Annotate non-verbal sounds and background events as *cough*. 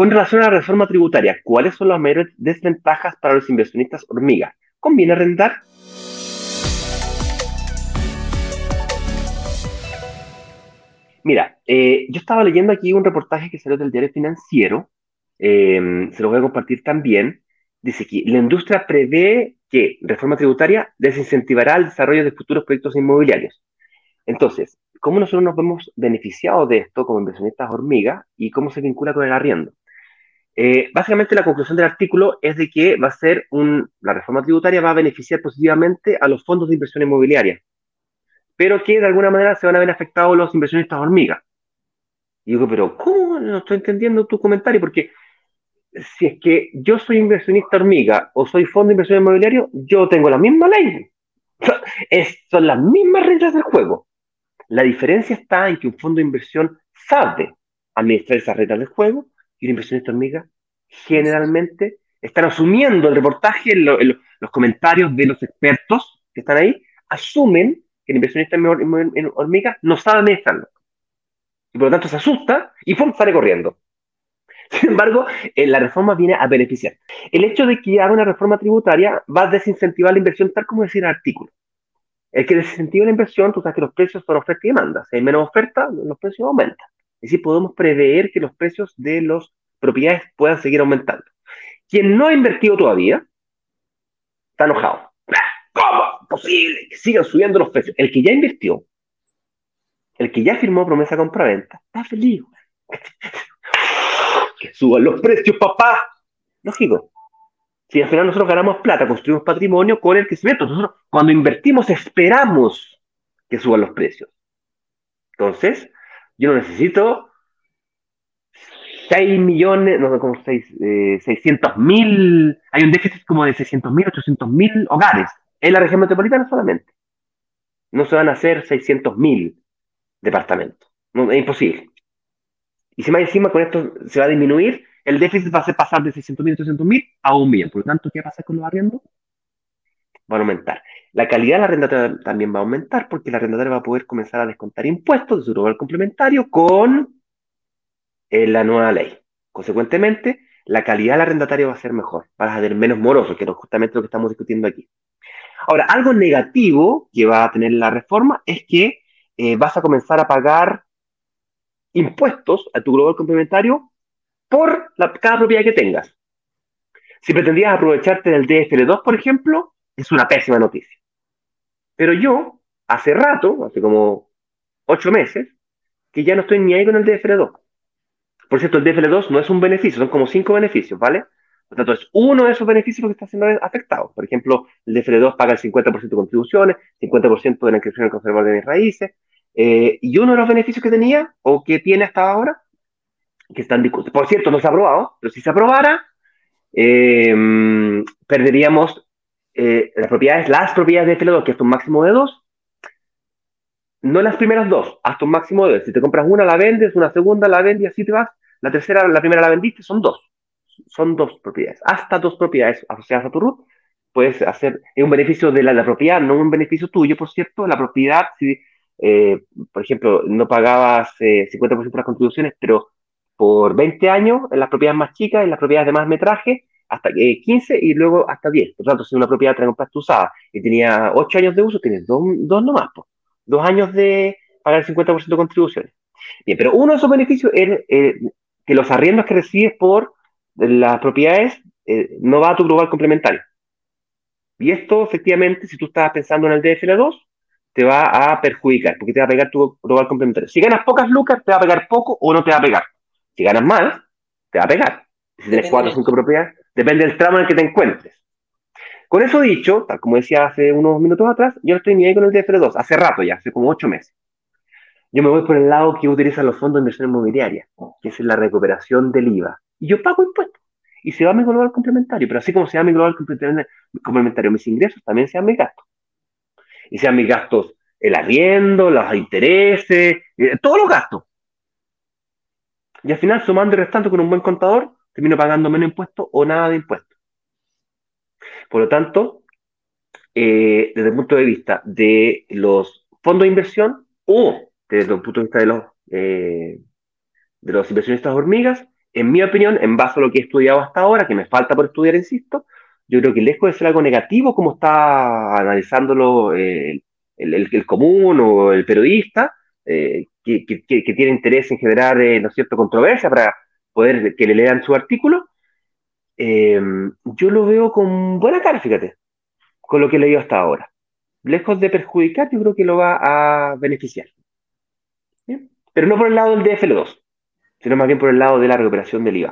Con relación a la reforma tributaria, ¿cuáles son las mayores desventajas para los inversionistas hormiga? ¿Conviene arrendar? Mira, eh, yo estaba leyendo aquí un reportaje que salió del diario financiero, eh, se lo voy a compartir también. Dice que la industria prevé que reforma tributaria desincentivará el desarrollo de futuros proyectos inmobiliarios. Entonces, ¿cómo nosotros nos vemos beneficiados de esto como inversionistas hormiga y cómo se vincula con el arriendo? Eh, básicamente la conclusión del artículo es de que va a ser un, la reforma tributaria va a beneficiar positivamente a los fondos de inversión inmobiliaria, pero que de alguna manera se van a ver afectados los inversionistas hormiga. Y digo, pero ¿cómo? No estoy entendiendo tu comentario, porque si es que yo soy inversionista hormiga o soy fondo de inversión inmobiliario, yo tengo la misma ley. *laughs* son las mismas reglas del juego. La diferencia está en que un fondo de inversión sabe administrar esas reglas del juego y un inversionista hormiga generalmente están asumiendo el reportaje, los comentarios de los expertos que están ahí, asumen que el inversionista hormiga no sabe administrarlo. Y por lo tanto se asusta y ¡pum! sale corriendo. *laughs* Sin embargo, eh, la reforma viene a beneficiar. El hecho de que haga una reforma tributaria va a desincentivar la inversión, tal como decía el artículo. El que desincentiva la inversión, tú sabes que los precios son oferta y demanda. Si hay menos oferta, los precios aumentan. Y si podemos prever que los precios de las propiedades puedan seguir aumentando. Quien no ha invertido todavía, está enojado. ¿Cómo? Posible que sigan subiendo los precios. El que ya invirtió, el que ya firmó promesa compra-venta, está feliz *laughs* que suban los precios, papá. Lógico. Si al final nosotros ganamos plata, construimos patrimonio con el crecimiento. Nosotros cuando invertimos esperamos que suban los precios. Entonces, yo no necesito 6 millones, no sé, como 6, 600 mil, hay un déficit como de 600 mil, 800 mil hogares en la región metropolitana solamente. No se van a hacer 600 mil departamentos. No, es imposible. Y si más encima con esto se va a disminuir, el déficit va a ser pasar de 600.000 a 300.000 a un millón. Por lo tanto, ¿qué va a pasar con los arriendos? Van a aumentar. La calidad de la arrendataria también va a aumentar porque la arrendataria va a poder comenzar a descontar impuestos de su lugar complementario con eh, la nueva ley. Consecuentemente, la calidad del arrendatario va a ser mejor, va a ser menos moroso, que es justamente lo que estamos discutiendo aquí. Ahora, algo negativo que va a tener la reforma es que eh, vas a comenzar a pagar impuestos a tu global complementario por cada propiedad que tengas. Si pretendías aprovecharte del DFL2, por ejemplo, es una pésima noticia. Pero yo, hace rato, hace como ocho meses, que ya no estoy ni ahí con el DFL2. Por cierto, el DFL2 no es un beneficio, son como cinco beneficios, ¿vale? Por tanto, es uno de esos beneficios que está siendo afectado. Por ejemplo, el DFL2 paga el 50% de contribuciones, 50% de la inscripción en conservador de mis raíces, eh, y uno de los beneficios que tenía, o que tiene hasta ahora, que están por cierto, no se ha aprobado, pero si se aprobara, eh, perderíamos eh, las propiedades, las propiedades de FL2, que es un máximo de dos, no las primeras dos, hasta un máximo de dos. Si te compras una, la vendes, una segunda, la vendes y así te vas. La tercera, la primera la vendiste, son dos. Son dos propiedades. Hasta dos propiedades asociadas a tu RUT puedes hacer, es un beneficio de la, la, propiedad, no un beneficio tuyo, por cierto. La propiedad, si eh, por ejemplo, no pagabas 50% de las contribuciones, pero por 20 años en las propiedades más chicas, en las propiedades de más metraje, hasta 15 y luego hasta 10. Por lo tanto, si una propiedad te compraste usada y tenía 8 años de uso, tienes dos, dos nomás, pues. dos años de pagar el 50% de contribuciones. Bien, pero uno de esos beneficios es eh, que los arriendos que recibes por las propiedades eh, no va a tu global complementario. Y esto, efectivamente, si tú estabas pensando en el DFL2, te va a perjudicar, porque te va a pegar tu global complementario. Si ganas pocas lucas, te va a pegar poco o no te va a pegar. Si ganas más, te va a pegar. Si tienes cuatro o cinco propiedades, depende del tramo en el que te encuentres. Con eso dicho, tal como decía hace unos minutos atrás, yo no estoy ni ahí con el DFR2, hace rato ya, hace como ocho meses. Yo me voy por el lado que utilizan los fondos de inversión inmobiliaria, que es la recuperación del IVA. Y yo pago impuestos. Y se va mi global complementario, pero así como se va mi global complementario, mis ingresos también se van mis gastos y sean mis gastos el arriendo, los intereses, eh, todos los gastos. Y al final, sumando y restando con un buen contador, termino pagando menos impuestos o nada de impuestos. Por lo tanto, eh, desde el punto de vista de los fondos de inversión o desde el punto de vista de los, eh, de inversionistas hormigas, en mi opinión, en base a lo que he estudiado hasta ahora, que me falta por estudiar, insisto, yo creo que lejos de ser algo negativo, como está analizándolo eh, el, común o el periodista, eh, que, que, que, tiene interés en generar, eh, ¿no es cierto?, controversia para poder que le lean su artículo, eh, yo lo veo con buena cara, fíjate, con lo que he leído hasta ahora. Lejos de perjudicar, yo creo que lo va a beneficiar. Pero no por el lado del DFL2, sino más bien por el lado de la recuperación del IVA.